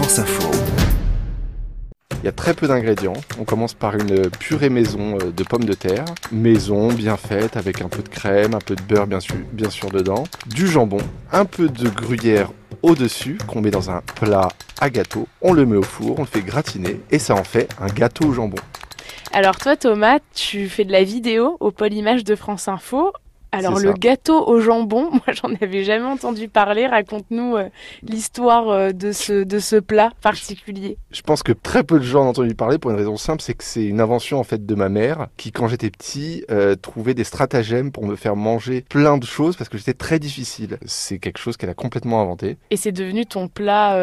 France Info. Il y a très peu d'ingrédients. On commence par une purée maison euh, de pommes de terre. Maison, bien faite, avec un peu de crème, un peu de beurre bien sûr, bien sûr dedans. Du jambon, un peu de gruyère au-dessus qu'on met dans un plat à gâteau. On le met au four, on le fait gratiner et ça en fait un gâteau au jambon. Alors toi Thomas, tu fais de la vidéo au pôle image de France Info. Alors le gâteau au jambon, moi j'en avais jamais entendu parler. Raconte-nous euh, l'histoire euh, de ce de ce plat particulier. Je pense que très peu de gens en ont entendu parler pour une raison simple, c'est que c'est une invention en fait de ma mère qui, quand j'étais petit, euh, trouvait des stratagèmes pour me faire manger plein de choses parce que j'étais très difficile. C'est quelque chose qu'elle a complètement inventé. Et c'est devenu ton plat.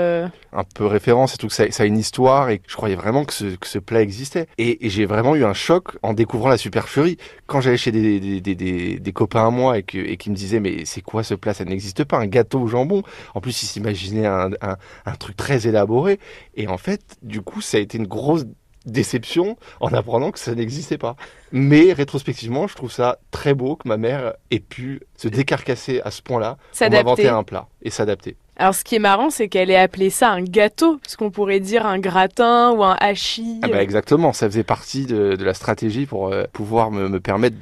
un peu référence et tout, que ça, ça a une histoire et je croyais vraiment que ce, que ce plat existait. Et, et j'ai vraiment eu un choc en découvrant la supercherie. Quand j'allais chez des, des, des, des, des copains à moi et, que, et qui me disaient mais c'est quoi ce plat? Ça n'existe pas, un gâteau au jambon. En plus, ils s'imaginaient un, un, un truc très élaboré. Et en fait, du coup, ça a été une grosse déception en apprenant que ça n'existait pas. Mais rétrospectivement, je trouve ça très beau que ma mère ait pu se décarcasser à ce point-là pour m'inventer un plat et s'adapter. Alors ce qui est marrant, c'est qu'elle ait appelé ça un gâteau, parce qu'on pourrait dire un gratin ou un hachis. Ah bah exactement, ça faisait partie de, de la stratégie pour euh, pouvoir me, me permettre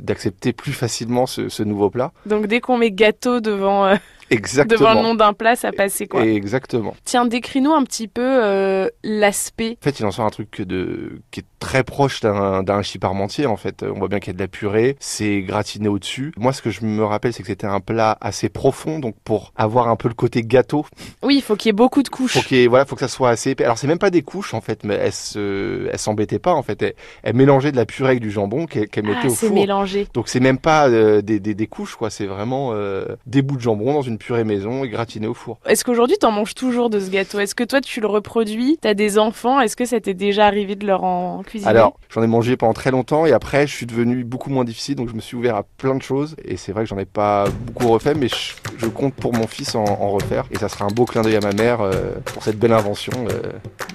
d'accepter plus facilement ce, ce nouveau plat. Donc dès qu'on met gâteau devant euh, Exactement. devant le nom d'un plat, ça passait quoi. Exactement. Tiens, décris-nous un petit peu euh, l'aspect. En fait, il en sort un truc de qui est très proche d'un hachis parmentier. En fait, on voit bien qu'il y a de la purée, c'est gratiné au-dessus. Moi, ce que je me rappelle, c'est que c'était un plat assez profond, donc pour avoir un peu le côté gâteau, Oui, il faut qu'il y ait beaucoup de couches. faut qu'il voilà, faut que ça soit assez épais. Alors, c'est même pas des couches en fait, mais elle se, elle s'embêtait pas en fait. Elle, elle mélangeait de la purée avec du jambon qu'elle qu'elle mettait ah, au four. mélangé. Donc c'est même pas euh, des, des, des couches quoi, c'est vraiment euh, des bouts de jambon dans une purée maison et gratiné au four. Est-ce qu'aujourd'hui t'en manges toujours de ce gâteau? Est-ce que toi tu le reproduis? T'as des enfants? Est-ce que ça t'est déjà arrivé de leur en cuisiner? Alors j'en ai mangé pendant très longtemps et après je suis devenu beaucoup moins difficile donc je me suis ouvert à plein de choses et c'est vrai que j'en ai pas beaucoup refait mais je, je compte pour mon fils en, en refaire et ça sera un beau clin d'œil à ma mère euh, pour cette belle invention euh,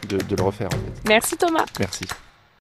de, de le refaire en fait. Merci Thomas. Merci.